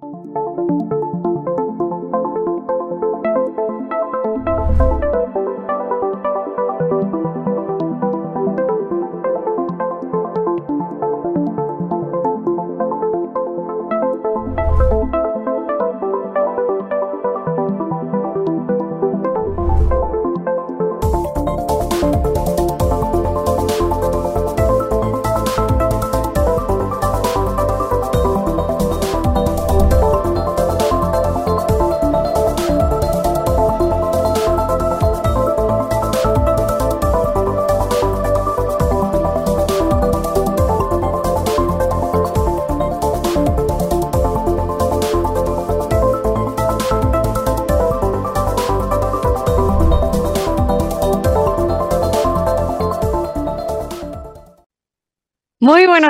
Muy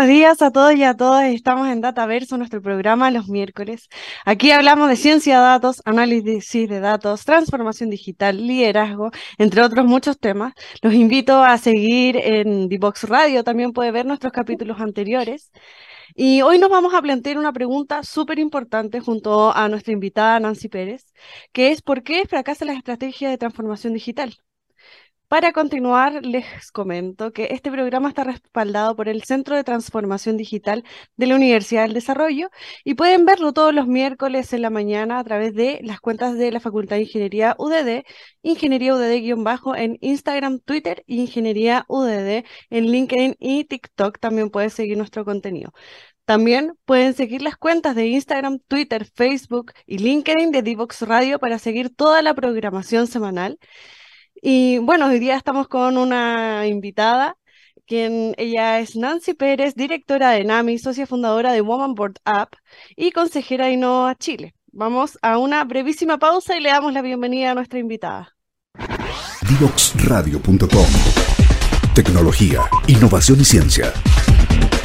días a todos y a todas. Estamos en Dataverso, nuestro programa los miércoles. Aquí hablamos de ciencia de datos, análisis de datos, transformación digital, liderazgo, entre otros muchos temas. Los invito a seguir en Divox Radio, también puede ver nuestros capítulos anteriores. Y hoy nos vamos a plantear una pregunta súper importante junto a nuestra invitada Nancy Pérez, que es ¿por qué fracasa la estrategia de transformación digital? Para continuar, les comento que este programa está respaldado por el Centro de Transformación Digital de la Universidad del Desarrollo y pueden verlo todos los miércoles en la mañana a través de las cuentas de la Facultad de Ingeniería UDD, Ingeniería UDD-bajo en Instagram, Twitter, Ingeniería UDD en LinkedIn y TikTok. También pueden seguir nuestro contenido. También pueden seguir las cuentas de Instagram, Twitter, Facebook y LinkedIn de Divox Radio para seguir toda la programación semanal. Y bueno, hoy día estamos con una invitada, quien ella es Nancy Pérez, directora de NAMI, socia fundadora de Woman Board App y consejera de Innova Chile. Vamos a una brevísima pausa y le damos la bienvenida a nuestra invitada. Divoxradio.com Tecnología, innovación y ciencia.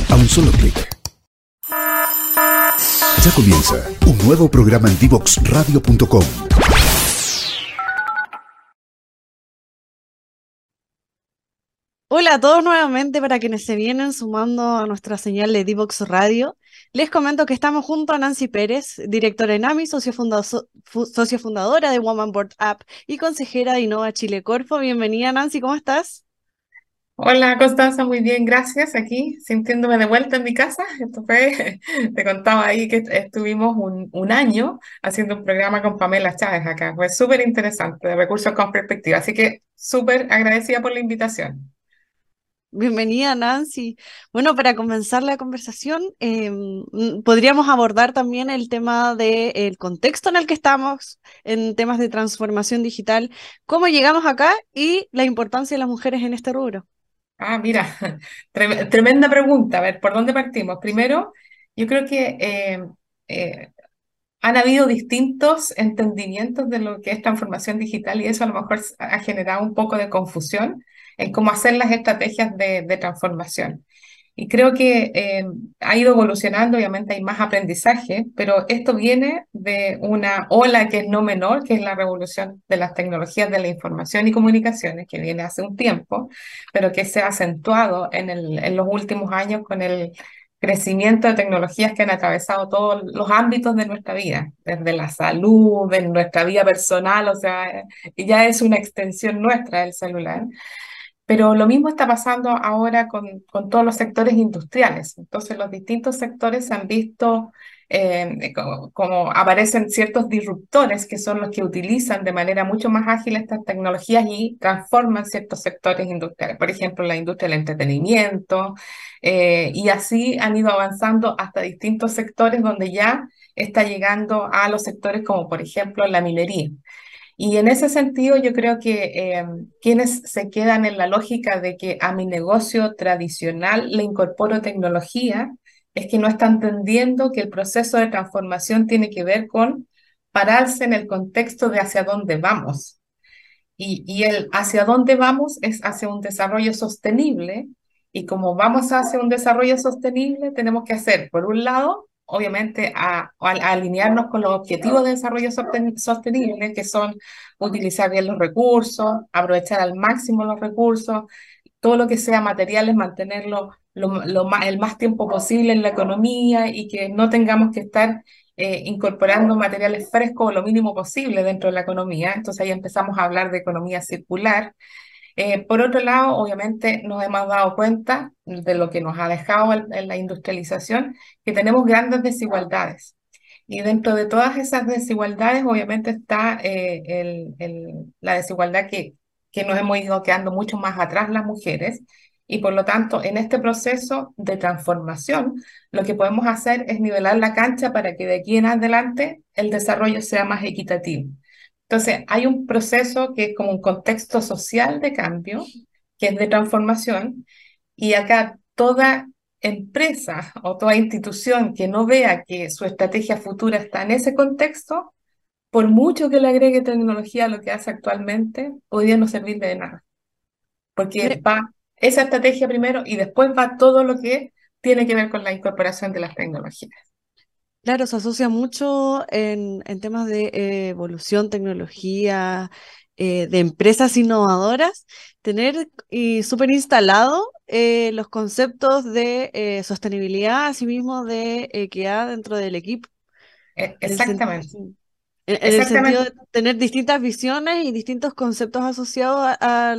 A un solo clic. Ya comienza un nuevo programa en Divoxradio.com Hola a todos nuevamente para quienes se vienen sumando a nuestra señal de Divox Radio. Les comento que estamos junto a Nancy Pérez, directora en AMI, socio, fundadora de Woman Board App y consejera de Innova Chile Corfo. Bienvenida Nancy, ¿cómo estás? Hola Constanza, muy bien, gracias. Aquí sintiéndome de vuelta en mi casa. Esto fue, te contaba ahí que estuvimos un, un año haciendo un programa con Pamela Chávez acá. Fue súper interesante, de recursos con perspectiva. Así que súper agradecida por la invitación. Bienvenida, Nancy. Bueno, para comenzar la conversación, em, podríamos abordar también el tema del contexto en el que estamos en temas de transformación digital, cómo llegamos acá y la importancia de las mujeres en este rubro. Ah, mira, tremenda pregunta. A ver, ¿por dónde partimos? Primero, yo creo que eh, eh, han habido distintos entendimientos de lo que es transformación digital y eso a lo mejor ha generado un poco de confusión en cómo hacer las estrategias de, transformación. Y creo que eh, ha ido evolucionando, obviamente hay más aprendizaje, pero esto viene de una ola que es no menor, que es la revolución de las tecnologías de la información y comunicaciones, que viene hace un tiempo, pero que se ha acentuado en, el, en los últimos años con el crecimiento de tecnologías que han atravesado todos los ámbitos de nuestra vida, desde la salud, de nuestra vida personal, o sea, ya es una extensión nuestra del celular. Pero lo mismo está pasando ahora con, con todos los sectores industriales. Entonces, los distintos sectores se han visto eh, como, aparecen ciertos disruptores que son los que utilizan de manera mucho más ágil estas tecnologías y transforman ciertos sectores industriales. Por ejemplo, la industria del entretenimiento. Eh, y así han ido avanzando hasta distintos sectores donde ya está llegando a los sectores como, por ejemplo, la minería. Y en ese sentido, yo creo que em, quienes se quedan en la lógica de que a mi negocio tradicional le incorporo tecnología, es que no están entendiendo que el proceso de transformación tiene que ver con pararse en el contexto de hacia dónde vamos. Y, y el hacia dónde vamos es hacia un desarrollo sostenible. Y como vamos hacia un desarrollo sostenible, tenemos que hacer, por un lado, obviamente a, alinearnos con los objetivos de desarrollo sostenible, que son utilizar bien los recursos, aprovechar al máximo los recursos, todo lo que sea materiales, mantenerlo lo, el más tiempo posible en la economía y que no tengamos que estar eh, incorporando materiales frescos lo mínimo posible dentro de la economía. Entonces ahí empezamos a hablar de economía circular. Eh, por otro lado, obviamente nos hemos dado cuenta de lo que nos ha dejado en la industrialización, que tenemos grandes desigualdades. Y dentro de todas esas desigualdades, obviamente está eh, la desigualdad que, que nos hemos ido quedando mucho más atrás las mujeres y por lo tanto, en este proceso de transformación, lo que podemos hacer es nivelar la cancha para que de aquí en adelante el desarrollo sea más equitativo. Entonces, hay un proceso que es como un contexto social de cambio, que es de transformación, y acá toda empresa o toda institución que no vea que su estrategia futura está en ese contexto, por mucho que le agregue tecnología a lo que hace actualmente, podría no servirle de nada. Porque va esa estrategia primero y después va todo lo que tiene que ver con la incorporación de las tecnologías. Claro, se asocia mucho en, temas de eh, evolución, tecnología, eh, de empresas innovadoras, tener y súper instalado eh, los conceptos de sostenibilidad, asimismo de equidad dentro del equipo. E, exactamente. En, el sentido de tener distintas visiones y distintos conceptos asociados a,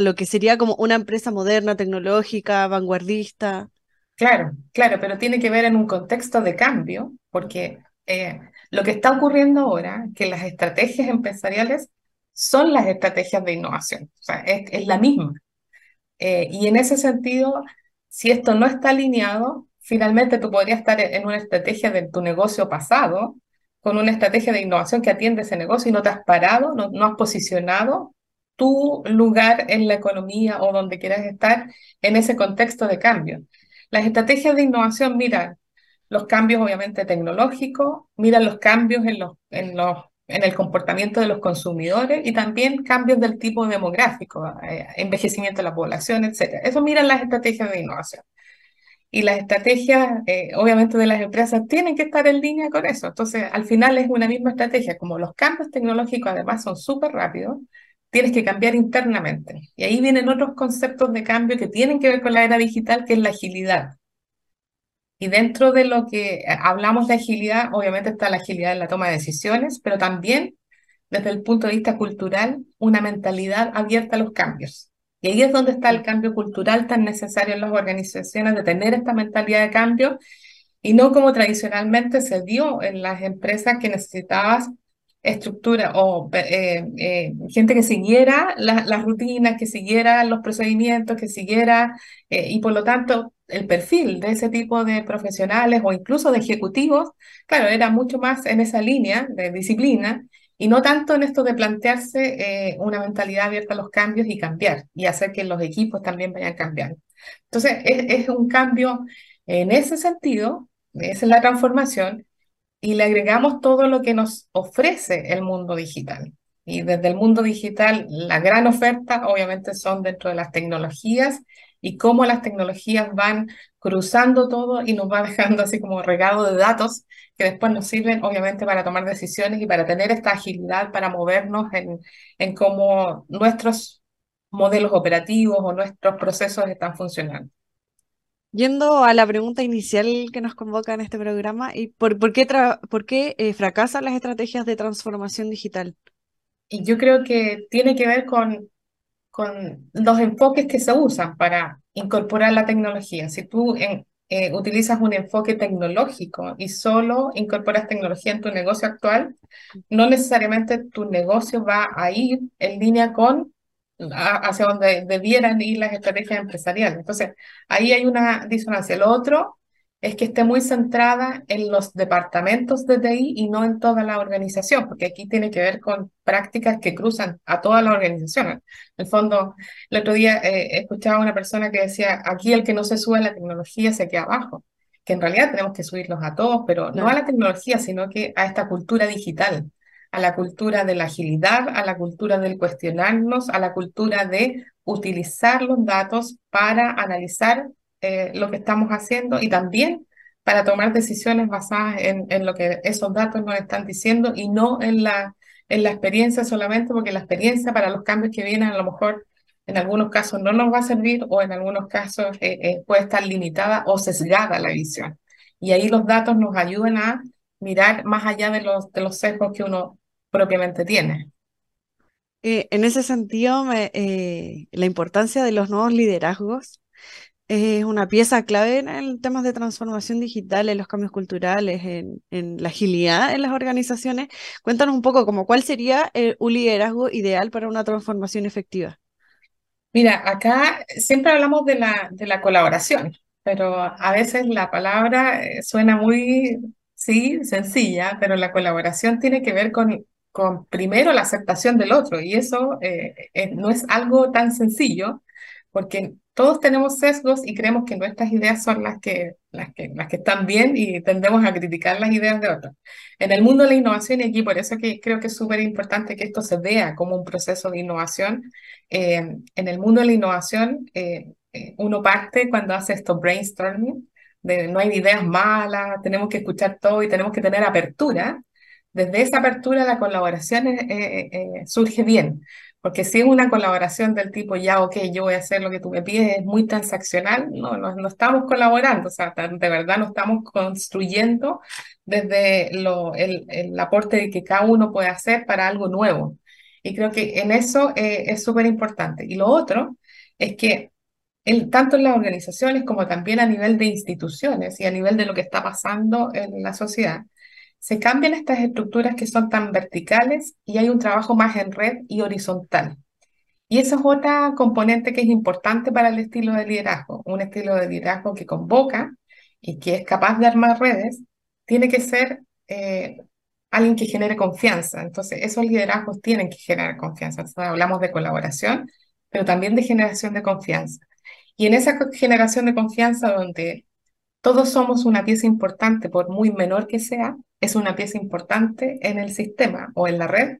lo que sería como una empresa moderna, tecnológica, vanguardista. Claro, claro, pero tiene que ver en un contexto de cambio, porque eh, lo que está ocurriendo ahora, que las estrategias empresariales son las estrategias de innovación, o sea, es, la misma. Eh, y en ese sentido, si esto no está alineado, finalmente tú podrías estar en una estrategia de tu negocio pasado, con una estrategia de innovación que atiende ese negocio y no te has parado, no, no has posicionado tu lugar en la economía o donde quieras estar en ese contexto de cambio. Las estrategias de innovación miran los cambios obviamente tecnológicos, miran los cambios en, los, en, los, en el comportamiento de los consumidores y también cambios del tipo demográfico, eh, envejecimiento de la población, etc. Eso miran las estrategias de innovación y las estrategias, eh, obviamente, de las empresas tienen que estar en línea con eso. Entonces, al final es una misma estrategia. Como los cambios tecnológicos además son súper rápidos, tienes que cambiar internamente. Y ahí vienen otros conceptos de cambio que tienen que ver con la era digital, que es la agilidad. Y dentro de lo que hablamos de agilidad, obviamente está la agilidad en la toma de decisiones, pero también desde el punto de vista cultural, una mentalidad abierta a los cambios. Y ahí es donde está el cambio cultural tan necesario en las organizaciones, de tener esta mentalidad de cambio y no como tradicionalmente se dio en las empresas que necesitabas estructura o eh, eh, gente que siguiera las rutinas, que siguiera los procedimientos, que siguiera, eh, y por lo tanto el perfil de ese tipo de profesionales o incluso de ejecutivos, claro, era mucho más en esa línea de disciplina y no tanto en esto de plantearse una mentalidad abierta a los cambios y cambiar y hacer que los equipos también vayan cambiando. Entonces, es, un cambio en ese sentido, es la transformación, y le agregamos todo lo que nos ofrece el mundo digital. Y desde el mundo digital, la gran oferta obviamente son dentro de las tecnologías y cómo las tecnologías van cruzando todo y nos va dejando así como regado de datos que después nos sirven obviamente para tomar decisiones y para tener esta agilidad para movernos en, en cómo nuestros modelos operativos o nuestros procesos están funcionando. Yendo a la pregunta inicial que nos convoca en este programa, ¿y por, por qué, por qué eh, fracasan las estrategias de transformación digital? Y yo creo que tiene que ver con, con los enfoques que se usan para incorporar la tecnología. Si tú eh, utilizas un enfoque tecnológico y solo incorporas tecnología en tu negocio actual, no necesariamente tu negocio va a ir en línea con hacia donde debieran ir las estrategias empresariales. Entonces, ahí hay una disonancia. Lo otro es que esté muy centrada en los departamentos de TI y no en toda la organización, porque aquí tiene que ver con prácticas que cruzan a toda la organización. En el fondo, el otro día eh, escuchaba a una persona que decía, aquí el que no se sube a la tecnología se queda abajo, que en realidad tenemos que subirlos a todos, pero no, no a la tecnología, sino que a esta cultura digital, a la cultura de la agilidad, a la cultura del cuestionarnos, a la cultura de utilizar los datos para analizar eh, lo que estamos haciendo y también para tomar decisiones basadas en, en, lo que esos datos nos están diciendo y no en la, en la experiencia solamente, porque la experiencia para los cambios que vienen a lo mejor en algunos casos no nos va a servir o en algunos casos eh, eh, puede estar limitada o sesgada la visión. Y ahí los datos nos ayudan a mirar más allá de los, de los sesgos que uno propiamente tiene. Eh, en ese sentido, me, eh, la importancia de los nuevos liderazgos es una pieza clave en temas de transformación digital, en los cambios culturales, en, en, la agilidad en las organizaciones. Cuéntanos un poco como cuál sería un liderazgo ideal para una transformación efectiva. Mira, acá siempre hablamos de la, de la colaboración, pero a veces la palabra eh, suena muy, sí, sencilla, pero la colaboración tiene que ver con, con primero la aceptación del otro y eso eh, eh, no es algo tan sencillo porque todos tenemos sesgos y creemos que nuestras ideas son las que, las que, las que están bien y tendemos a criticar las ideas de otros. En el mundo de la innovación, y aquí por eso que creo que es súper importante que esto se vea como un proceso de innovación, eh, en el mundo de la innovación eh, eh, uno parte cuando hace esto brainstorming, de no hay ideas malas, tenemos que escuchar todo y tenemos que tener apertura. Desde esa apertura la colaboración surge bien, porque si es una colaboración del tipo, ya, ok, yo voy a hacer lo que tú me pides, es muy transaccional, no, no, estamos colaborando, o sea, de verdad no estamos construyendo desde lo, el, el aporte que cada uno puede hacer para algo nuevo. Y creo que en eso eh, es súper importante. Y lo otro es que tanto en las organizaciones como también a nivel de instituciones y a nivel de lo que está pasando en la sociedad, se cambian estas estructuras que son tan verticales y hay un trabajo más en red y horizontal. Y eso es otra componente que es importante para el estilo de liderazgo. Un estilo de liderazgo que convoca y que es capaz de armar redes, tiene que ser eh, alguien que genere confianza. Entonces, esos liderazgos tienen que generar confianza. hablamos de colaboración, pero también de generación de confianza. Y en esa generación de confianza donde todos somos una pieza importante, por muy menor que sea, es una pieza importante en el sistema o en la red.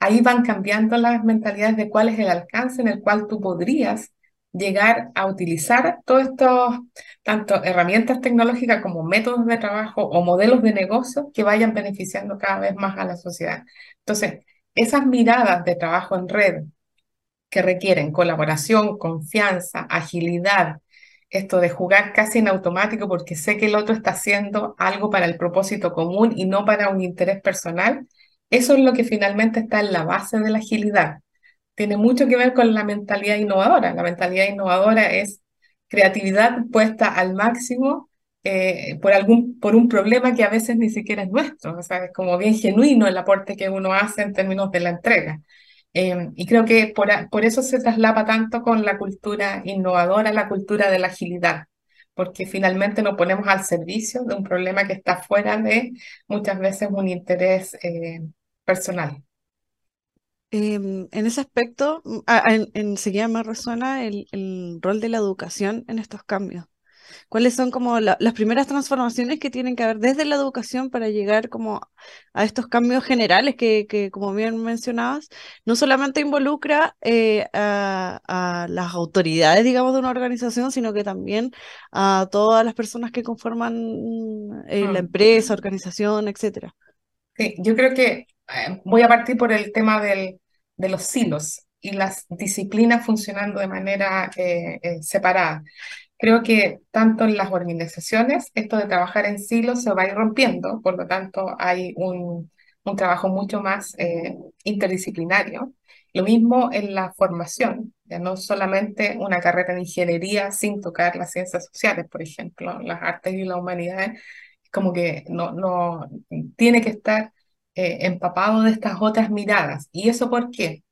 Ahí van cambiando las mentalidades de cuál es el alcance en el cual tú podrías llegar a utilizar todos estos, tanto herramientas tecnológicas como métodos de trabajo o modelos de negocio que vayan beneficiando cada vez más a la sociedad. Entonces, esas miradas de trabajo en red que requieren colaboración, confianza, agilidad, esto de jugar casi en automático porque sé que el otro está haciendo algo para el propósito común y no para un interés personal, eso es lo que finalmente está en la base de la agilidad. Tiene mucho que ver con la mentalidad innovadora. La mentalidad innovadora es creatividad puesta al máximo eh, por, algún, por un problema que a veces ni siquiera es nuestro. O sea, es como bien genuino el aporte que uno hace en términos de la entrega. Em, y creo que por, por, eso se traslapa tanto con la cultura innovadora, la cultura de la agilidad, porque finalmente nos ponemos al servicio de un problema que está fuera de muchas veces un interés eh, personal. Em, en ese aspecto, mm, enseguida me resuena el, el rol de la educación en estos cambios cuáles son como las primeras transformaciones que tienen que haber desde la educación para llegar como a estos cambios generales que, que como bien mencionabas, no solamente involucra eh, a, las autoridades, digamos, de una organización, sino que también a todas las personas que conforman eh, la mm. empresa, organización, etcétera. Sí, yo creo que eh, voy a partir por el tema del, de los silos y las disciplinas funcionando de manera separada. Creo que tanto en las organizaciones, esto de trabajar en silos se va a ir rompiendo, por lo tanto hay un, un trabajo mucho más eh, interdisciplinario. Lo mismo en la formación, ya no solamente una carrera de ingeniería sin tocar las ciencias sociales, por ejemplo, las artes y las humanidades, como que no, no tiene que estar eh, empapado de estas otras miradas. ¿Y eso por qué?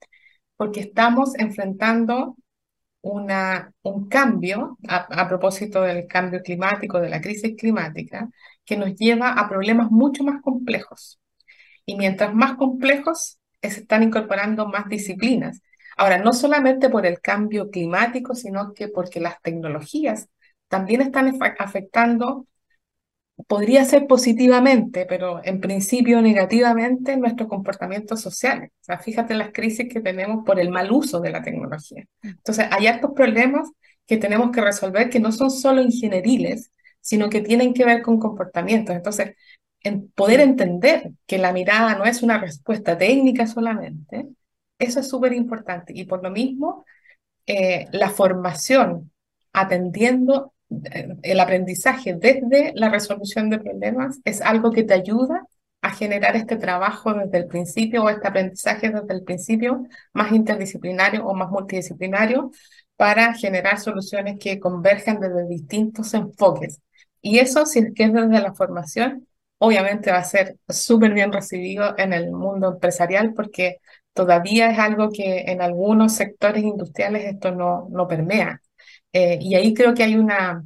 Porque estamos enfrentando una, un cambio a, propósito del cambio climático, de la crisis climática, que nos lleva a problemas mucho más complejos. Y mientras más complejos, se están incorporando más disciplinas. Ahora, no solamente por el cambio climático, sino que porque las tecnologías también están afectando podría ser positivamente, pero en principio negativamente nuestros comportamientos sociales. O sea, fíjate en las crisis que tenemos por el mal uso de la tecnología. Entonces, hay estos problemas que tenemos que resolver que no son solo ingenieriles, sino que tienen que ver con comportamientos. Entonces, en poder entender que la mirada no es una respuesta técnica solamente, eso es súper importante. Y por lo mismo, eh, la formación atendiendo el aprendizaje desde la resolución de problemas es algo que te ayuda a generar este trabajo desde el principio o este aprendizaje desde el principio más interdisciplinario o más multidisciplinario para generar soluciones que convergen desde distintos enfoques. Y eso, si es que es desde la formación, obviamente va a ser súper bien recibido en el mundo empresarial porque todavía es algo que en algunos sectores industriales esto no, no permea. Eh, y ahí creo que hay una,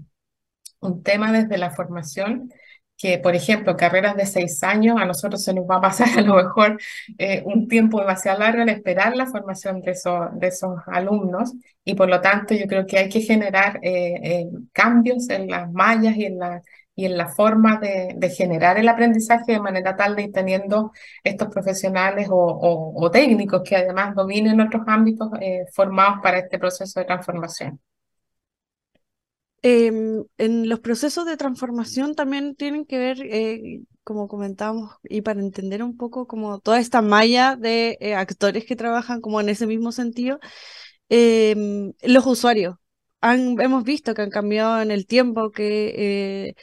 un tema desde la formación que, por ejemplo, carreras de seis años, a nosotros se nos va a pasar a lo mejor eh, un tiempo demasiado largo en esperar la formación de, esos, de esos alumnos y por lo tanto yo creo que hay que generar eh, cambios en las mallas y en la, y en la forma de, de, generar el aprendizaje de manera tal de ir teniendo estos profesionales o, o, técnicos que además dominen otros ámbitos eh, formados para este proceso de transformación. Em, en los procesos de transformación también tienen que ver, eh, como comentábamos, y para entender un poco como toda esta malla de eh, actores que trabajan como en ese mismo sentido, em, los usuarios. Han, hemos visto que han cambiado en el tiempo, que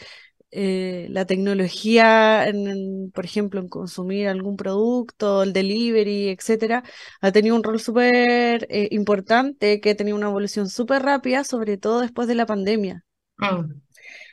eh, la tecnología, en, por ejemplo, en consumir algún producto, el delivery, etcétera, ha tenido un rol súper eh, importante, que ha tenido una evolución súper rápida, sobre todo después de la pandemia. Mm.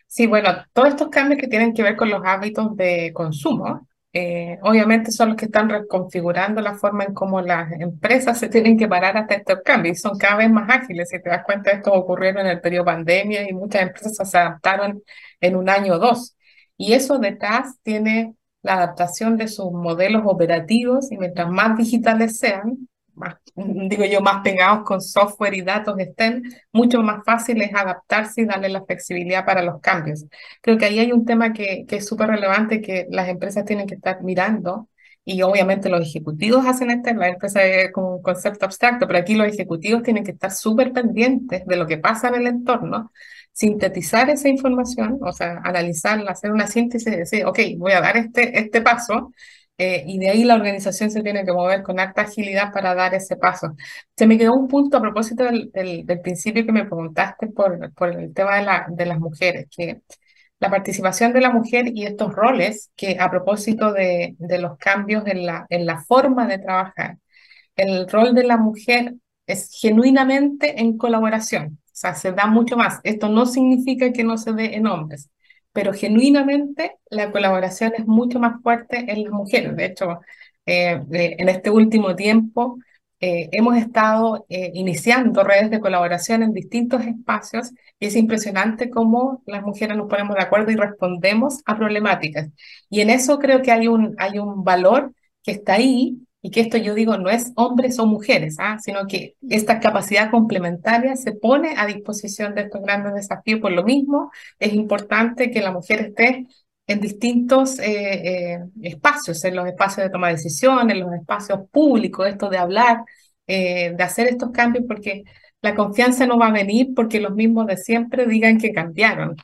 Sí, bueno, todos estos cambios que tienen que ver con los hábitos de consumo, eh, obviamente son los que están reconfigurando la forma en cómo las empresas se tienen que parar hasta estos cambios y son cada vez más ágiles. Si te das cuenta, esto ocurrió en el periodo pandemia y muchas empresas se adaptaron en un año o dos. Y eso detrás tiene la adaptación de sus modelos operativos y mientras más digitales sean, más, digo yo, más pegados con software y datos estén, mucho más fácil es adaptarse y darle la flexibilidad para los cambios. Creo que ahí hay un tema que, que es súper relevante que las empresas tienen que estar mirando y obviamente los ejecutivos hacen esto, la empresa es como un concepto abstracto, pero aquí los ejecutivos tienen que estar súper pendientes de lo que pasa en el entorno, sintetizar esa información, o sea, analizarla, hacer una síntesis y decir, ok, voy a dar este, este paso, eh, y de ahí la organización se tiene que mover con alta agilidad para dar ese paso. Se me quedó un punto a propósito del, del, principio que me preguntaste por, por el tema de, la, de las mujeres, que la participación de la mujer y estos roles que a propósito de, de los cambios en la, en la forma de trabajar, el rol de la mujer es genuinamente en colaboración, o sea, se da mucho más. Esto no significa que no se dé en hombres, pero genuinamente la colaboración es mucho más fuerte en las mujeres. De hecho, eh, en este último tiempo eh, hemos estado eh, iniciando redes de colaboración en distintos espacios y es impresionante cómo las mujeres nos ponemos de acuerdo y respondemos a problemáticas. Y en eso creo que hay un, hay un valor que está ahí y que esto yo digo no es hombres o mujeres, ¿ah? sino que esta capacidad complementaria se pone a disposición de estos grandes desafíos. Por lo mismo, es importante que la mujer esté en distintos eh, eh, espacios, en los espacios de toma de decisiones, en los espacios públicos, esto de hablar, eh, de hacer estos cambios, porque la confianza no va a venir porque los mismos de siempre digan que cambiaron.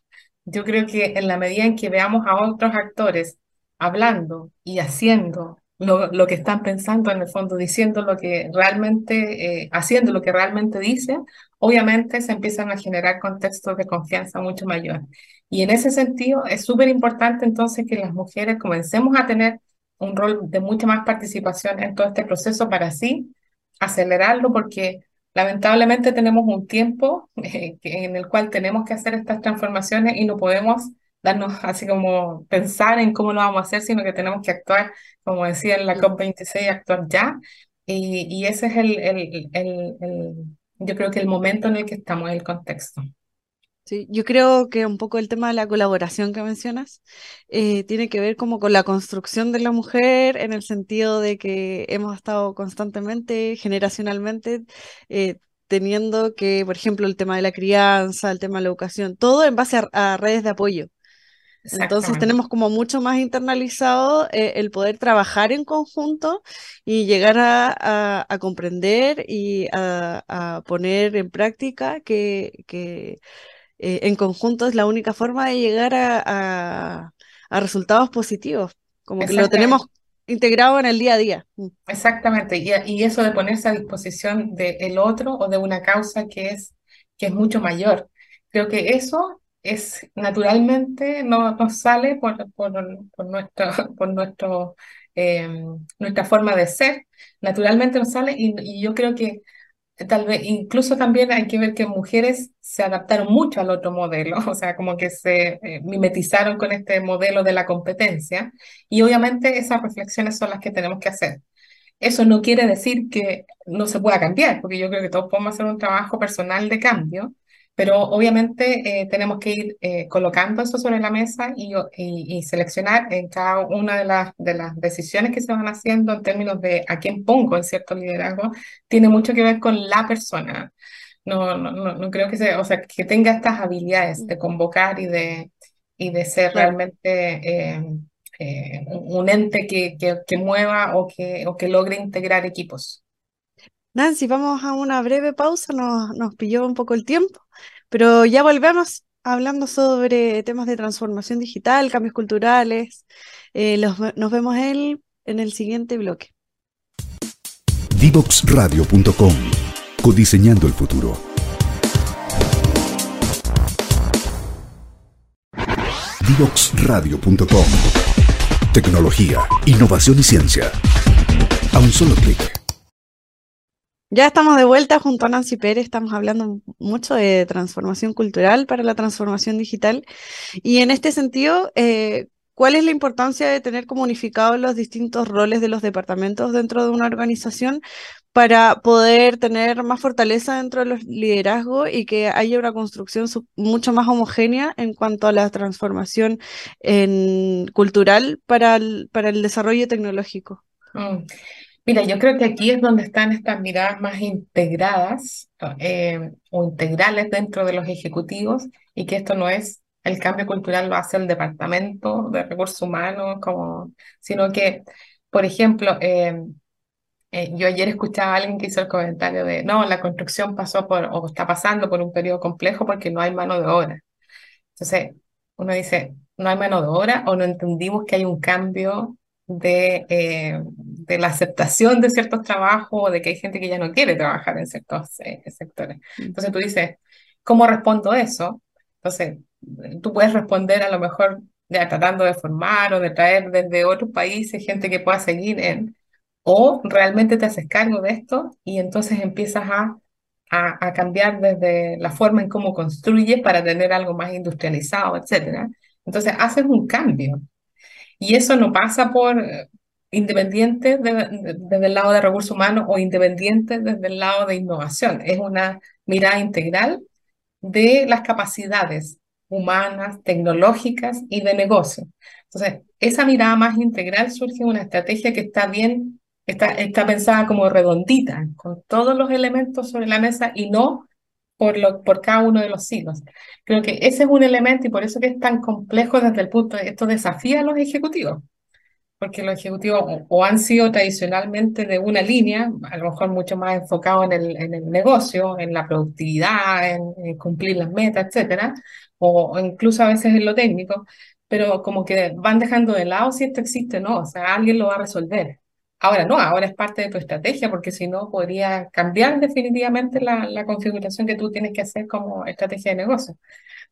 Yo creo que en la medida en que veamos a otros actores hablando y haciendo lo, que están pensando en el fondo, diciendo lo que realmente, eh, haciendo lo que realmente dicen, obviamente se empiezan a generar contextos de confianza mucho mayor. Y en ese sentido es súper importante entonces que las mujeres comencemos a tener un rol de mucha más participación en todo este proceso para así acelerarlo, porque lamentablemente tenemos un tiempo eh, en el cual tenemos que hacer estas transformaciones y no podemos darnos así como pensar en cómo lo vamos a hacer, sino que tenemos que actuar, como decía en la COP26, actuar ya. Y, y ese es el, el, el, el, yo creo que el momento en el que estamos, el contexto. Sí, yo creo que un poco el tema de la colaboración que mencionas eh, tiene que ver como con la construcción de la mujer en el sentido de que hemos estado constantemente, generacionalmente, eh, teniendo que, por ejemplo, el tema de la crianza, el tema de la educación, todo en base a redes de apoyo. Entonces tenemos como mucho más internalizado eh, el poder trabajar en conjunto y llegar a, comprender y a, poner en práctica que, que eh, en conjunto es la única forma de llegar a, resultados positivos, como que lo tenemos integrado en el día a día. Mm. Exactamente, y, y eso de ponerse a disposición del otro o de una causa que es, que es mucho mayor. Creo que eso es naturalmente no nos sale por, por, nuestro, por nuestro, em, nuestra forma de ser, naturalmente nos sale y, y yo creo que tal vez incluso también hay que ver que mujeres se adaptaron mucho al otro modelo, o sea, como que se eh, mimetizaron con este modelo de la competencia y obviamente esas reflexiones son las que tenemos que hacer. Eso no quiere decir que no se pueda cambiar, porque yo creo que todos podemos hacer un trabajo personal de cambio, pero obviamente eh, tenemos que ir eh, colocando eso sobre la mesa y, y, seleccionar en cada una de las, de las decisiones que se van haciendo en términos de a quién pongo en cierto liderazgo, tiene mucho que ver con la persona. No, no, no, creo que sea, o sea, que tenga estas habilidades de convocar y de, y de ser realmente eh, un ente que, que, que, mueva o que, o que logre integrar equipos. Nancy, vamos a una breve pausa, nos, nos pilló un poco el tiempo, pero ya volvemos hablando sobre temas de transformación digital, cambios culturales. Eh, nos vemos en, en el siguiente bloque. Divoxradio.com Codiseñando el futuro. Divoxradio.com Tecnología, innovación y ciencia. A un solo clic. Ya estamos de vuelta junto a Nancy Pérez, estamos hablando mucho de transformación cultural para la transformación digital y en este sentido, eh, ¿cuál es la importancia de tener como unificados los distintos roles de los departamentos dentro de una organización para poder tener más fortaleza dentro de los liderazgos y que haya una construcción mucho más homogénea en cuanto a la transformación cultural para el, para el desarrollo tecnológico? Mm. Mira, yo creo que aquí es donde están estas miradas más integradas eh, o integrales dentro de los ejecutivos y que esto no es el cambio cultural lo hace el departamento de recursos humanos, como, sino que, por ejemplo, eh, eh, yo ayer escuchaba a alguien que hizo el comentario de, no, la construcción pasó por, o está pasando por un periodo complejo porque no hay mano de obra. Entonces, uno dice, no hay mano de obra o no entendimos que hay un cambio de, de la aceptación de ciertos trabajos o de que hay gente que ya no quiere trabajar en ciertos eh, sectores. Entonces tú dices, ¿cómo respondo eso? Entonces, tú puedes responder a lo mejor ya tratando de formar o de traer desde otros países gente que pueda seguir en, o realmente te haces cargo de esto y entonces empiezas a, a, a cambiar desde la forma en cómo construyes para tener algo más industrializado, etc. Entonces haces un cambio. Y eso no pasa por eh, independiente desde el lado de recursos humanos o independiente desde el lado de innovación. Es una mirada integral de las capacidades humanas, tecnológicas y de negocio. Entonces, esa mirada más integral surge de una estrategia que está bien, está, pensada como redondita, con todos los elementos sobre la mesa y no por, lo, por cada uno de los hilos. Creo que ese es un elemento y por eso que es tan complejo desde el punto de esto desafía a los ejecutivos, porque los ejecutivos o, han sido tradicionalmente de una línea, a lo mejor mucho más enfocado en el, en el negocio, en la productividad, en, cumplir las metas, etcétera, o, incluso a veces en lo técnico, pero como que van dejando de lado si esto existe no, o sea, alguien lo va a resolver. Ahora no, ahora es parte de tu estrategia, porque si no podría cambiar definitivamente la, la, configuración que tú tienes que hacer como estrategia de negocio.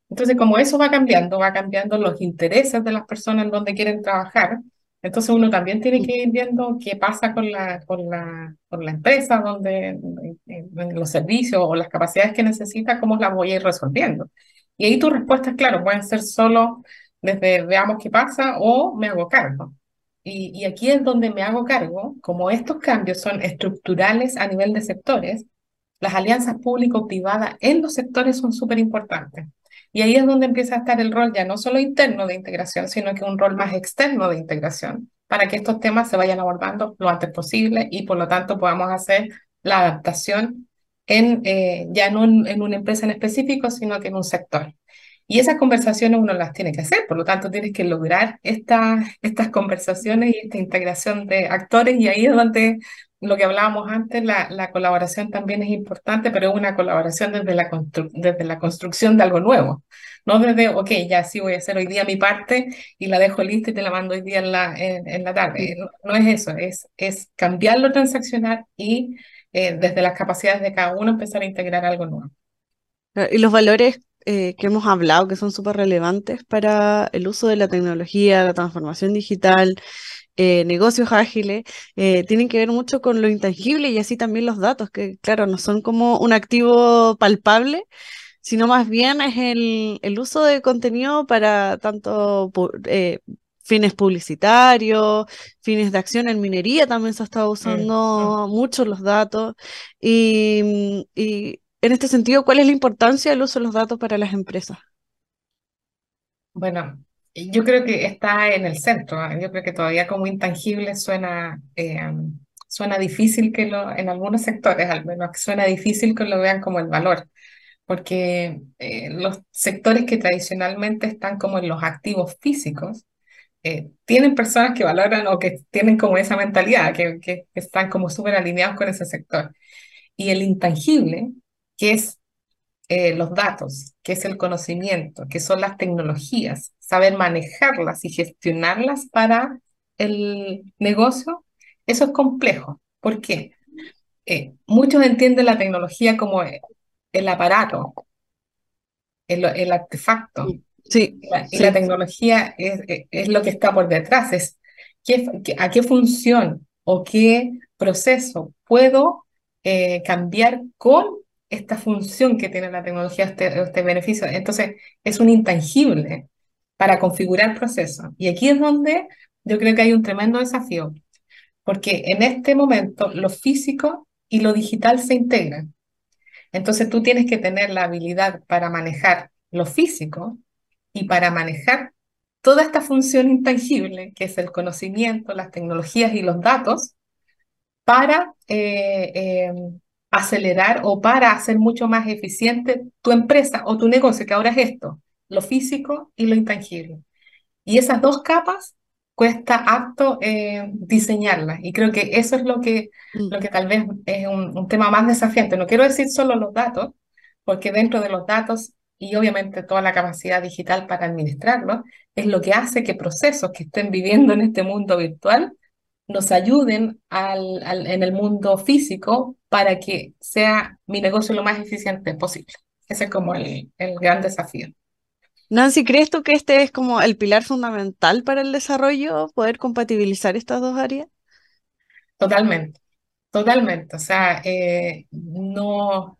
Entonces, como eso va cambiando, va cambiando los intereses de las personas en donde quieren trabajar, entonces uno también tiene que ir viendo qué pasa con la, con la, con la empresa, donde, en, los servicios o las capacidades que necesita, cómo las voy a ir resolviendo. Y ahí tus respuestas, claro, pueden ser solo desde veamos qué pasa o me hago cargo. Y, aquí es donde me hago cargo, como estos cambios son estructurales a nivel de sectores, las alianzas público-privadas en los sectores son súper importantes. Y ahí es donde empieza a estar el rol ya no solo interno de integración, sino que un rol más externo de integración, para que estos temas se vayan abordando lo antes posible y por lo tanto podamos hacer la adaptación en, eh, ya no en, en una empresa en específico, sino que en un sector. Y esas conversaciones uno las tiene que hacer, por lo tanto tienes que lograr esta, estas conversaciones y esta integración de actores y ahí es donde lo que hablábamos antes, la, la colaboración también es importante, pero es una colaboración desde la, desde la construcción de algo nuevo, no desde, ok, ya sí voy a hacer hoy día mi parte y la dejo lista y te la mando hoy día en la, en, la tarde. No, es eso, es, es cambiar lo transaccional y eh, desde las capacidades de cada uno empezar a integrar algo nuevo. Y los valores eh, que hemos hablado que son súper relevantes para el uso de la tecnología, la transformación digital, eh, negocios ágiles, eh, tienen que ver mucho con lo intangible y así también los datos, que claro, no son como un activo palpable, sino más bien es el, el uso de contenido para tanto fines publicitarios, fines de acción en minería, también se ha estado usando mucho los datos y, y en este sentido, ¿cuál es la importancia del uso de los datos para las empresas? Bueno, yo creo que está en el centro. ¿eh? Yo creo que todavía como intangible suena, eh, suena difícil que lo, en algunos sectores al menos, suena difícil que lo vean como el valor, porque eh, los sectores que tradicionalmente están como en los activos físicos, tienen personas que valoran o que tienen como esa mentalidad, que, que están como súper alineados con ese sector. Y el intangible que es eh, los datos, que es el conocimiento, que son las tecnologías, saber manejarlas y gestionarlas para el negocio, eso es complejo. ¿Por qué? Eh, muchos entienden la tecnología como el aparato, el, artefacto. Sí, y la tecnología es, lo que está por detrás, es qué, a qué función o qué proceso puedo eh, cambiar con esta función que tiene la tecnología, este, este beneficio. Entonces, es un intangible para configurar procesos. Y aquí es donde yo creo que hay un tremendo desafío, porque en este momento lo físico y lo digital se integran. Entonces, tú tienes que tener la habilidad para manejar lo físico y para manejar toda esta función intangible, que es el conocimiento, las tecnologías y los datos, para eh, eh, acelerar o para hacer mucho más eficiente tu empresa o tu negocio, que ahora es esto, lo físico y lo intangible. Y esas dos capas cuesta apto eh, diseñarlas. Y creo que eso es lo que, mm. lo que tal vez es un, un, tema más desafiante. No quiero decir solo los datos, porque dentro de los datos y obviamente toda la capacidad digital para administrarlos, es lo que hace que procesos que estén viviendo en este mundo virtual nos ayuden al, en el mundo físico para que sea mi negocio lo más eficiente posible. Ese es como el, el gran desafío. Nancy, ¿crees tú que este es como el pilar fundamental para el desarrollo, poder compatibilizar estas dos áreas? Totalmente, totalmente. O sea, eh, no,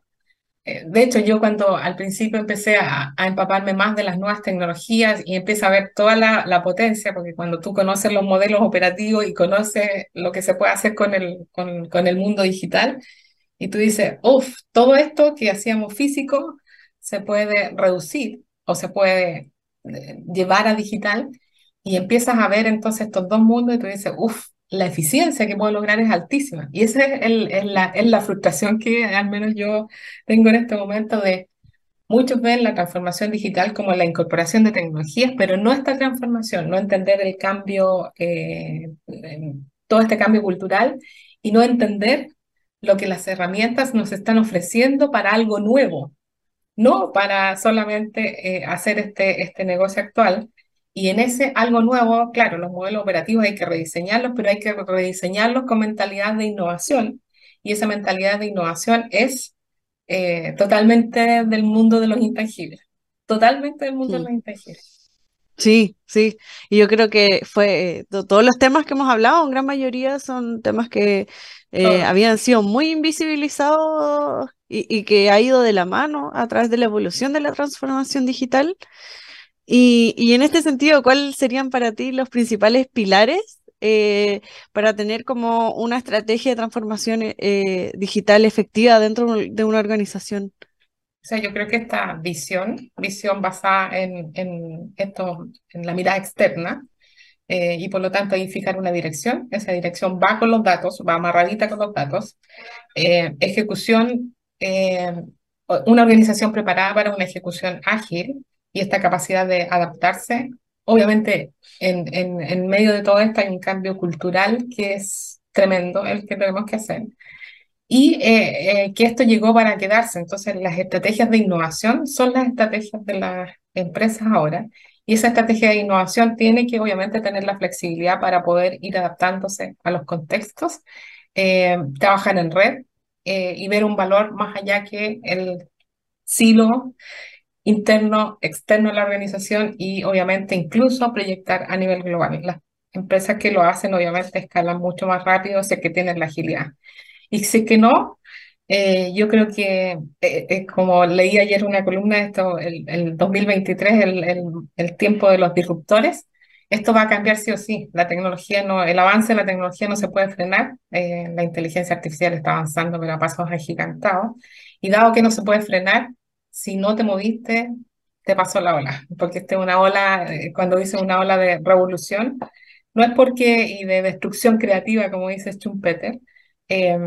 eh, de hecho, yo cuando al principio empecé a, empaparme más de las nuevas tecnologías y empecé a ver toda la, potencia, porque cuando tú conoces los modelos operativos y conoces lo que se puede hacer con el, con, el mundo digital, y tú dices, uff, todo esto que hacíamos físico se puede reducir o se puede eh, llevar a digital, y empiezas a ver entonces estos dos mundos y tú dices, uff, la eficiencia que puedo lograr es altísima. Y esa es, la, es frustración que al menos yo tengo en este momento de muchos ven la transformación digital como la incorporación de tecnologías, pero no esta transformación, no entender el cambio, eh, todo este cambio cultural y no entender lo que las herramientas nos están ofreciendo para algo nuevo, no para solamente eh, hacer este, este negocio actual, y en ese algo nuevo, claro, los modelos operativos hay que rediseñarlos, pero hay que rediseñarlos con mentalidad de innovación. Y esa mentalidad de innovación es eh, totalmente del mundo de los intangibles. Totalmente del mundo de los intangibles. Sí, sí. Y yo creo que fue, eh, todos los temas que hemos hablado, en gran mayoría son temas que eh, habían sido muy invisibilizados y, y, que ha ido de la mano a través de la evolución de la transformación digital. Y, en este sentido, ¿cuáles serían para ti los principales pilares eh, para tener como una estrategia de transformación eh, digital efectiva dentro de una organización? O sea, yo creo que esta visión, visión basada en, en, esto, en la mirada externa, eh, y por lo tanto hay fijar una dirección. Esa dirección va con los datos, va amarradita con los datos. ejecución, una organización preparada para una ejecución ágil, y esta capacidad de adaptarse. Obviamente, en, en, en, medio de todo esto hay un cambio cultural que es tremendo, el que tenemos que hacer. Y eh, eh, que esto llegó para quedarse. Entonces, las estrategias de innovación son las estrategias de las empresas ahora. Y esa estrategia de innovación tiene que, obviamente, tener la flexibilidad para poder ir adaptándose a los contextos, eh, trabajar en red y ver un valor más allá que el silo interno, externo a la organización y obviamente incluso proyectar a nivel global. Las empresas que lo hacen obviamente escalan mucho más rápido, sé que tienen la agilidad. Y si que no, eh, yo creo que, eh, como leí ayer una columna, de esto, el, el 2023, el, el, el tiempo de los disruptores, esto va a cambiar sí o sí. La tecnología no, el avance de la tecnología no se puede frenar. Eh, la inteligencia artificial está avanzando, pero a pasos agigantados. Y dado que no se puede frenar, si no te moviste, te pasó la ola. Porque esta es una ola, eh, cuando dice una ola de revolución, no es porque, y de destrucción creativa, como dice Schumpeter, eh,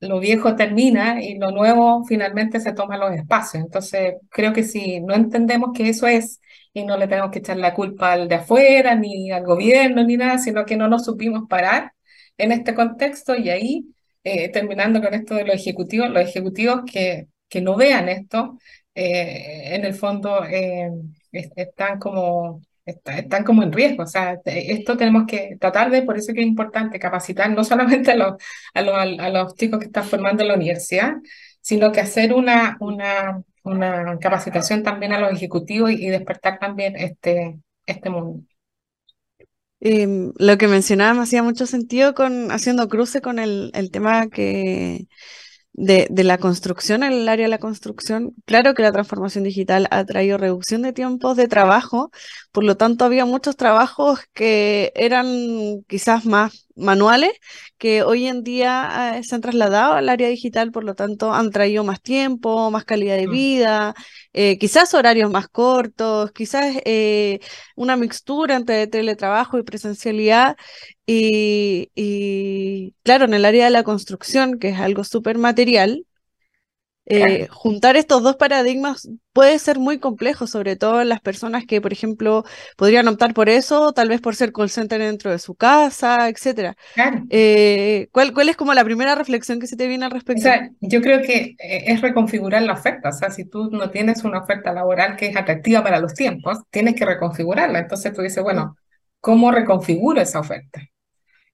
lo viejo termina y lo nuevo finalmente se toma los espacios. Entonces, creo que si no entendemos que eso es y no le tenemos que echar la culpa al de afuera, ni al gobierno, ni nada, sino que no nos supimos parar en este contexto y ahí, eh, terminando con esto de los ejecutivos, los ejecutivos que, que no vean esto, eh, en el fondo eh, están como están como en riesgo. O sea, esto tenemos que tratar de, por eso que es importante capacitar no solamente a los, a los, a los chicos que están formando en la universidad, sino que hacer una, una, una capacitación también a los ejecutivos y, despertar también este, este mundo. Em, lo que mencionaba me hacía mucho sentido con haciendo cruce con el, el tema que de, de, la construcción, en el área de la construcción, claro que la transformación digital ha traído reducción de tiempos de trabajo, por lo tanto había muchos trabajos que eran quizás más manuales que hoy en día eh, se han trasladado al área digital, por lo tanto han traído más tiempo, más calidad de mm. vida, eh, quizás horarios más cortos, quizás eh, una mixtura entre teletrabajo y presencialidad. Y, y, claro, en el área de la construcción, que es algo súper material, eh, juntar estos dos paradigmas puede ser muy complejo, sobre todo en las personas que, por ejemplo, podrían optar por eso, tal vez por ser call center dentro de su casa, etcétera. Eh, ¿cuál, ¿Cuál es como la primera reflexión que se te viene al respecto? O sea, yo creo que eh, es reconfigurar la oferta. O sea, si tú no tienes una oferta laboral que es atractiva para los tiempos, tienes que reconfigurarla. Entonces tú dices, bueno, ¿cómo reconfiguro esa oferta?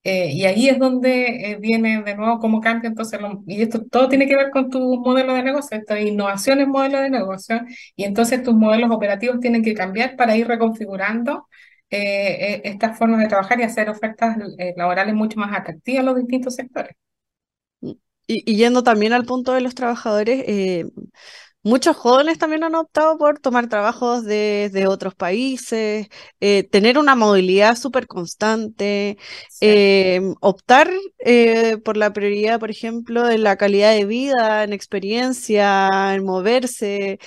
Eh, y ahí es donde eh, viene de nuevo cómo cambia entonces, y esto todo tiene que ver con tu modelo de negocio, esta innovación en modelo de negocio, y entonces tus modelos operativos tienen que cambiar para ir reconfigurando eh, estas formas de trabajar y hacer ofertas laborales mucho más atractivas a los distintos sectores. Y yendo también al punto de los trabajadores, Muchos jóvenes también han optado por tomar trabajos de, otros países, eh, tener una movilidad súper constante, eh, optar eh, por la prioridad, por ejemplo, en la calidad de vida, en experiencia, en moverse,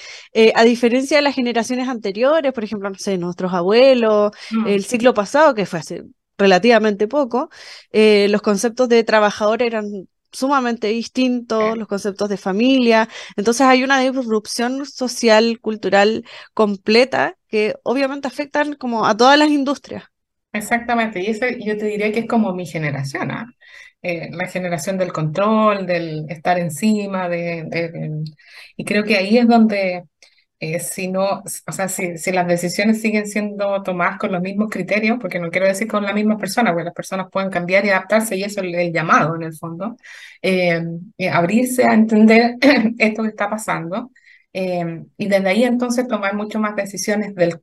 a diferencia de las generaciones anteriores, por ejemplo, no sé, nuestros abuelos, mm. el ciclo pasado, que fue hace relativamente poco, los conceptos de trabajador eran sumamente distintos, los conceptos de familia. Entonces hay una disrupción social, cultural completa que obviamente afectan como a todas las industrias. Exactamente, y eso yo te diría que es como mi generación, ¿ah? eh, la generación del control, del estar encima, de, y creo que ahí es donde eh, si no, o sea, si, si, las decisiones siguen siendo tomadas con los mismos criterios, porque no quiero decir con la misma persona, porque las personas pueden cambiar y adaptarse y eso es el, llamado en el fondo, eh, eh, abrirse a entender esto que está pasando y desde ahí entonces tomar mucho más decisiones del,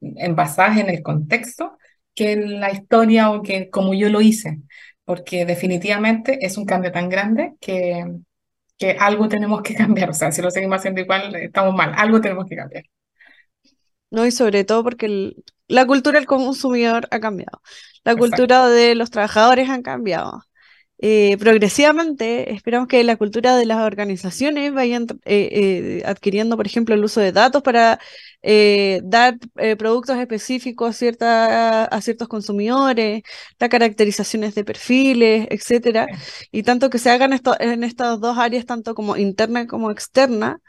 en basadas en el contexto que en la historia o que como yo lo hice, porque definitivamente es un cambio tan grande que que algo tenemos que cambiar. O sea, si lo seguimos haciendo igual, estamos mal. Algo tenemos que cambiar. No, y sobre todo porque la cultura del consumidor ha cambiado. La cultura de los trabajadores han cambiado. Eh, progresivamente esperamos que la cultura de las organizaciones vayan eh, eh, adquiriendo, por ejemplo, el uso de datos para dar productos específicos a, a, ciertos consumidores, las caracterizaciones de perfiles, etcétera, y tanto que se hagan esto, en estas dos áreas, tanto como interna como externa,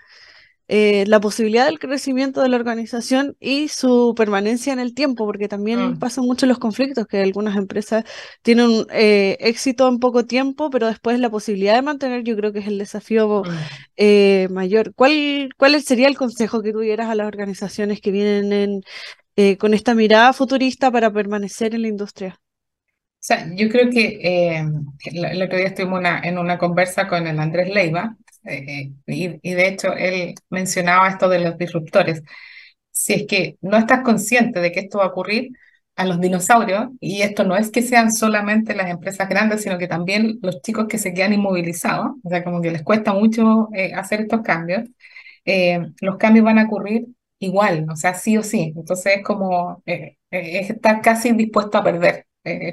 eh, la posibilidad del crecimiento de la organización y su permanencia en el tiempo, porque también mm. pasan mucho los conflictos, que algunas empresas tienen eh, éxito en poco tiempo, pero después la posibilidad de mantener, yo creo que es el desafío mm. eh, mayor. ¿Cuál, ¿Cuál sería el consejo que tuvieras a las organizaciones que vienen con esta mirada futurista para permanecer en la industria? O sea, yo creo que el otro día estuvimos una, en una conversa con el Andrés Leiva, y, y de hecho él mencionaba esto de los disruptores. Si es que no estás consciente de que esto va a ocurrir, a los dinosaurios, y esto no es que sean solamente las empresas grandes, sino que también los chicos que se quedan inmovilizados, o sea, como que les cuesta mucho eh, hacer estos cambios, eh, los cambios van a ocurrir igual, o sea, sí o sí. Entonces es como eh, estar casi dispuesto a perder,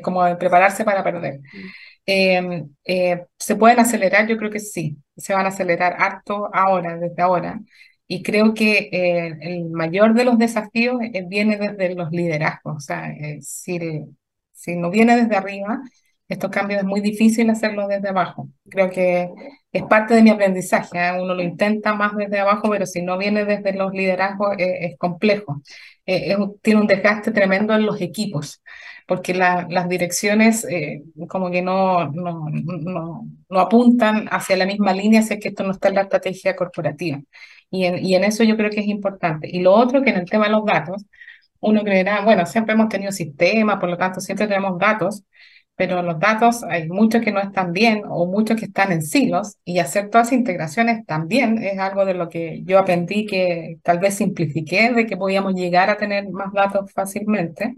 como prepararse para perder. Em, ¿Se pueden acelerar? Yo creo que sí, se van a acelerar harto ahora, desde ahora. Y creo que eh, el mayor de los desafíos eh, viene desde los liderazgos. O sea, eh, si, si no viene desde arriba, estos cambios es muy difícil hacerlo desde abajo. Creo que es parte de mi aprendizaje. Uno lo intenta más desde abajo, pero si no viene desde los liderazgos es complejo. tiene un desgaste tremendo en los equipos, porque las direcciones como que no, no, no, no, apuntan hacia la misma línea, si es que esto no está en la estrategia corporativa. Y en, y en eso yo creo que es importante. Y lo otro que en el tema de los datos, uno creerá, bueno, siempre hemos tenido sistemas, por lo tanto siempre tenemos datos, pero los datos hay muchos que no están bien o muchos que están en silos y hacer todas esas integraciones también es algo de lo que yo aprendí que tal vez simplifiqué, de que podíamos llegar a tener más datos fácilmente.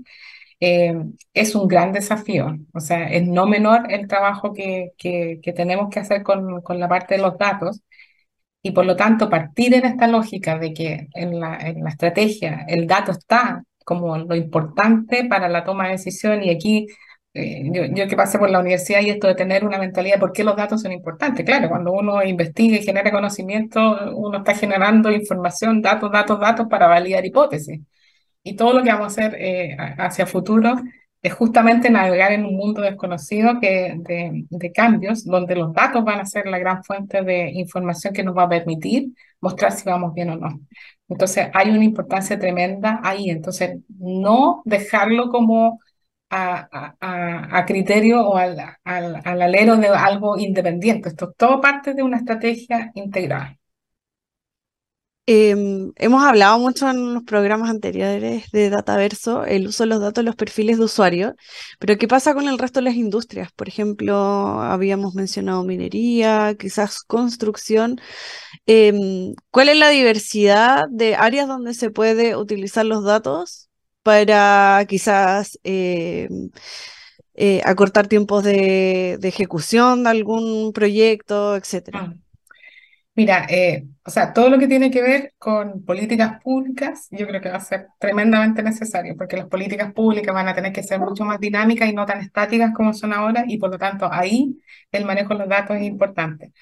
Eh, es un gran desafío, o sea, es no menor el trabajo que, que, que tenemos que hacer con, con la parte de los datos y por lo tanto, partir en esta lógica de que en la, en la estrategia el dato está como lo importante para la toma de decisión y aquí eh, yo, yo, que pasé por la universidad y esto de tener una mentalidad de por qué los datos son importantes. Claro, cuando uno investiga y genera conocimiento, uno está generando información, datos, datos, datos para validar hipótesis. Y todo lo que vamos a hacer eh, hacia futuro es justamente navegar en un mundo desconocido que, de, de, cambios, donde los datos van a ser la gran fuente de información que nos va a permitir mostrar si vamos bien o no. Entonces, hay una importancia tremenda ahí. Entonces, no dejarlo como a, a, a criterio o al, al, al alero de algo independiente. Esto es todo parte de una estrategia integral. Em, hemos hablado mucho en los programas anteriores de Dataverso, el uso de los datos los perfiles de usuario, pero ¿qué pasa con el resto de las industrias? Por ejemplo, habíamos mencionado minería, quizás construcción. Em, ¿cuál es la diversidad de áreas donde se puede utilizar los datos para quizás em, eh, acortar tiempos de, de, ejecución de algún proyecto, etcétera? Mira, eh, o sea, todo lo que tiene que ver con políticas públicas, yo creo que va a ser tremendamente necesario, porque las políticas públicas van a tener que ser mucho más dinámicas y no tan estáticas como son ahora, y por lo tanto ahí el manejo de los datos es importante.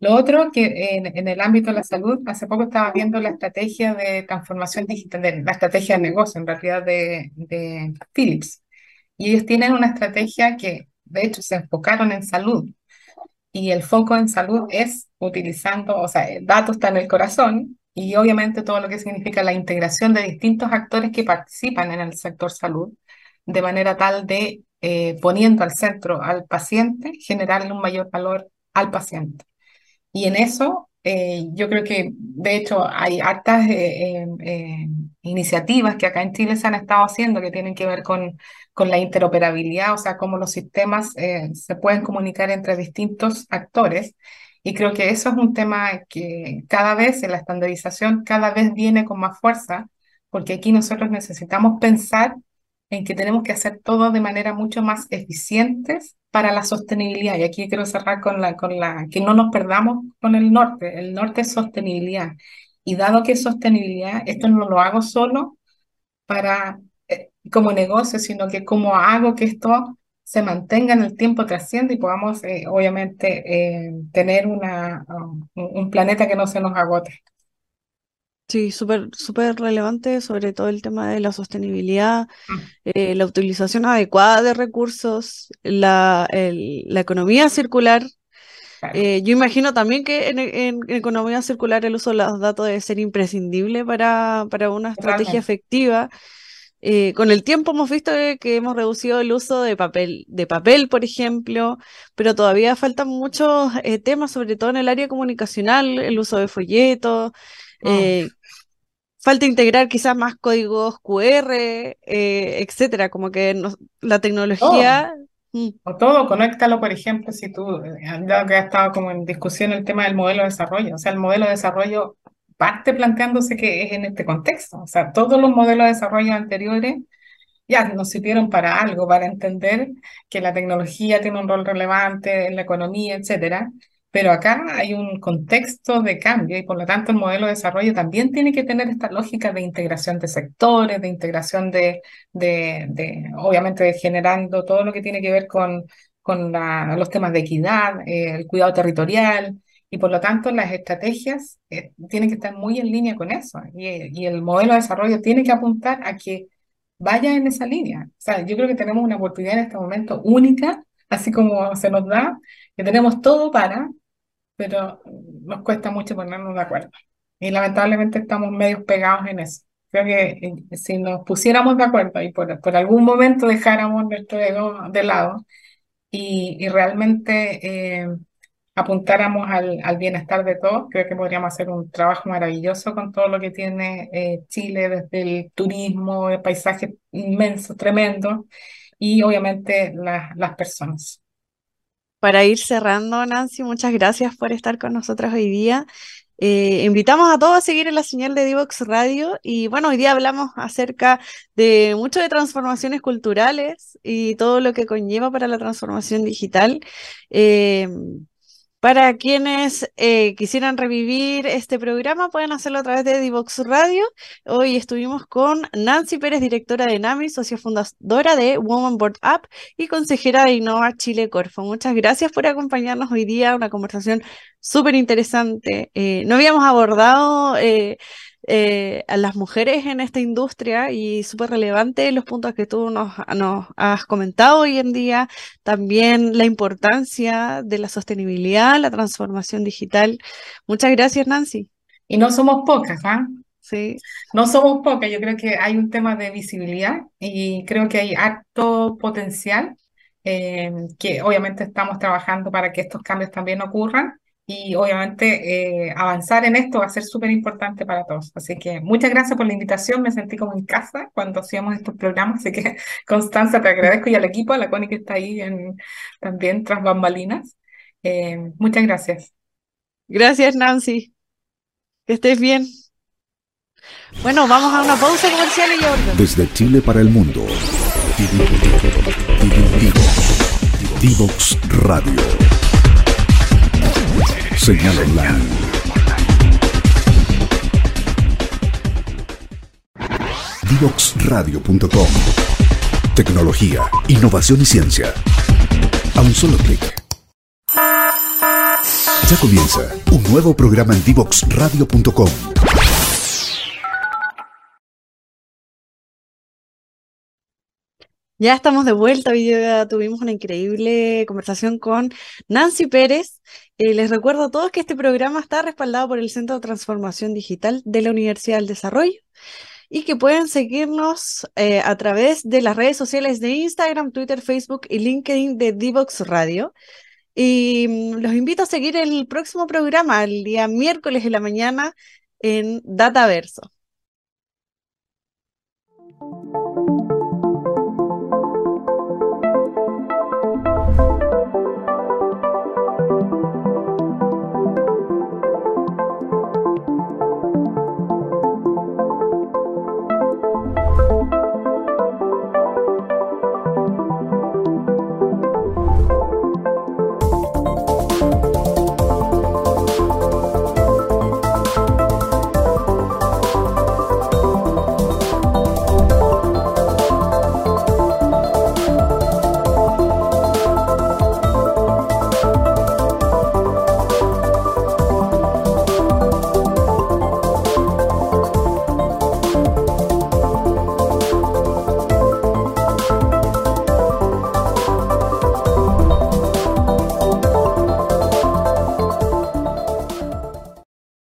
Lo otro, que en, el ámbito de la salud, hace poco estaba viendo la estrategia de transformación digital, la estrategia de negocio en realidad de, de Philips, y ellos tienen una estrategia que de hecho se enfocaron en salud y el foco en salud es utilizando, o sea, el dato en el corazón y obviamente todo lo que significa la integración de distintos actores que participan en el sector salud, de manera tal de, eh, poniendo al centro al paciente, generarle un mayor valor al paciente. Y en eso eh, yo creo que, de hecho, hay hartas eh, eh, iniciativas que acá en Chile se han estado haciendo que tienen que ver con, con la interoperabilidad, o sea, cómo los sistemas se pueden comunicar entre distintos actores. Y creo que eso es un tema que cada vez en la estandarización, cada vez viene con más fuerza, porque aquí nosotros necesitamos pensar en que tenemos que hacer todo de manera mucho más eficientes para la sostenibilidad. Y aquí quiero cerrar con la, con la, que no nos perdamos con el norte. El norte es sostenibilidad. Y dado que es sostenibilidad, esto no lo hago solo para, eh, como negocio, sino que como hago que esto se mantenga en el tiempo, trasciende y podamos, eh, obviamente, eh, tener una, un planeta que no se nos agote. Sí, súper súper relevante, sobre todo el tema de la sostenibilidad, eh, la utilización adecuada de recursos, la, la economía circular. Eh, yo imagino también que en, economía circular el uso de los datos debe ser imprescindible para, para una estrategia efectiva. Eh, con el tiempo hemos visto que hemos reducido el uso de papel, de papel, por ejemplo, pero todavía faltan muchos temas, sobre todo en el área comunicacional, el uso de folletos. Eh, falta integrar quizás más códigos QR, eh, etcétera, como que la tecnología... Mm. O todo, conéctalo, por ejemplo, si tú, eh, ya que ha estado como en discusión el tema del modelo de desarrollo, o sea, el modelo de desarrollo parte planteándose que es en este contexto, o sea, todos los modelos de desarrollo anteriores ya nos sirvieron para algo, para entender que la tecnología tiene un rol relevante en la economía, etcétera, pero acá hay un contexto de cambio y por lo tanto el modelo de desarrollo también tiene que tener esta lógica de integración de sectores, de integración de, de, obviamente, generando todo lo que tiene que ver con, con los temas de equidad, eh, el cuidado territorial, y por lo tanto las estrategias eh, tienen que estar muy en línea con eso. Y, y, el modelo de desarrollo tiene que apuntar a que vaya en esa línea. O sea, yo creo que tenemos una oportunidad en este momento única, así como se nos da, que tenemos todo para, pero nos cuesta mucho ponernos de acuerdo. Y lamentablemente estamos medio pegados en eso. Creo que eh, si nos pusiéramos de acuerdo y por, por algún momento dejáramos nuestro ego de lado y, y realmente eh, apuntáramos al, al, bienestar de todos, creo que podríamos hacer un trabajo maravilloso con todo lo que tiene eh, Chile, desde el turismo, el paisaje inmenso, tremendo, y obviamente las personas. Para ir cerrando, Nancy, muchas gracias por estar con nosotros hoy día. Eh, invitamos a todos a seguir en la señal de Divox Radio y bueno, hoy día hablamos acerca de mucho de transformaciones culturales y todo lo que conlleva para la transformación digital. Eh, para quienes eh, quisieran revivir este programa, pueden hacerlo a través de Divox Radio. Hoy estuvimos con Nancy Pérez, directora de NAMI, socia fundadora de Woman Board Up y consejera de Innova Chile Corfo. Muchas gracias por acompañarnos hoy día, una conversación súper interesante. Eh, no habíamos abordado eh, eh, a las mujeres en esta industria y súper relevante los puntos que tú nos, nos, has comentado hoy en día, también la importancia de la sostenibilidad, la transformación digital. Muchas gracias, Nancy. Y no somos pocas, ¿ah? Sí. No somos pocas, yo creo que hay un tema de visibilidad y creo que hay alto potencial, eh, que obviamente estamos trabajando para que estos cambios también ocurran y obviamente eh, avanzar en esto va a ser súper importante para todos. Así que muchas gracias por la invitación, me sentí como en casa cuando hacíamos estos programas, así que Constanza, te agradezco y al equipo, a la Connie que está ahí en, también tras bambalinas. Eh, muchas gracias. Gracias, Nancy. Que estés bien. Bueno, vamos a una pausa comercial y ya Desde Chile para el mundo. Divox Radio. Señal online. Divoxradio.com Tecnología, innovación y ciencia. A un solo clic. Ya comienza un nuevo programa en Divoxradio.com. Ya estamos de vuelta, hoy día tuvimos una increíble conversación con Nancy Pérez. Eh, les recuerdo a todos que este programa está respaldado por el Centro de Transformación Digital de la Universidad del Desarrollo y que pueden seguirnos eh, a través de las redes sociales de Instagram, Twitter, Facebook y LinkedIn de Divox Radio. Y mm, los invito a seguir el próximo programa el día miércoles de la mañana en Dataverso.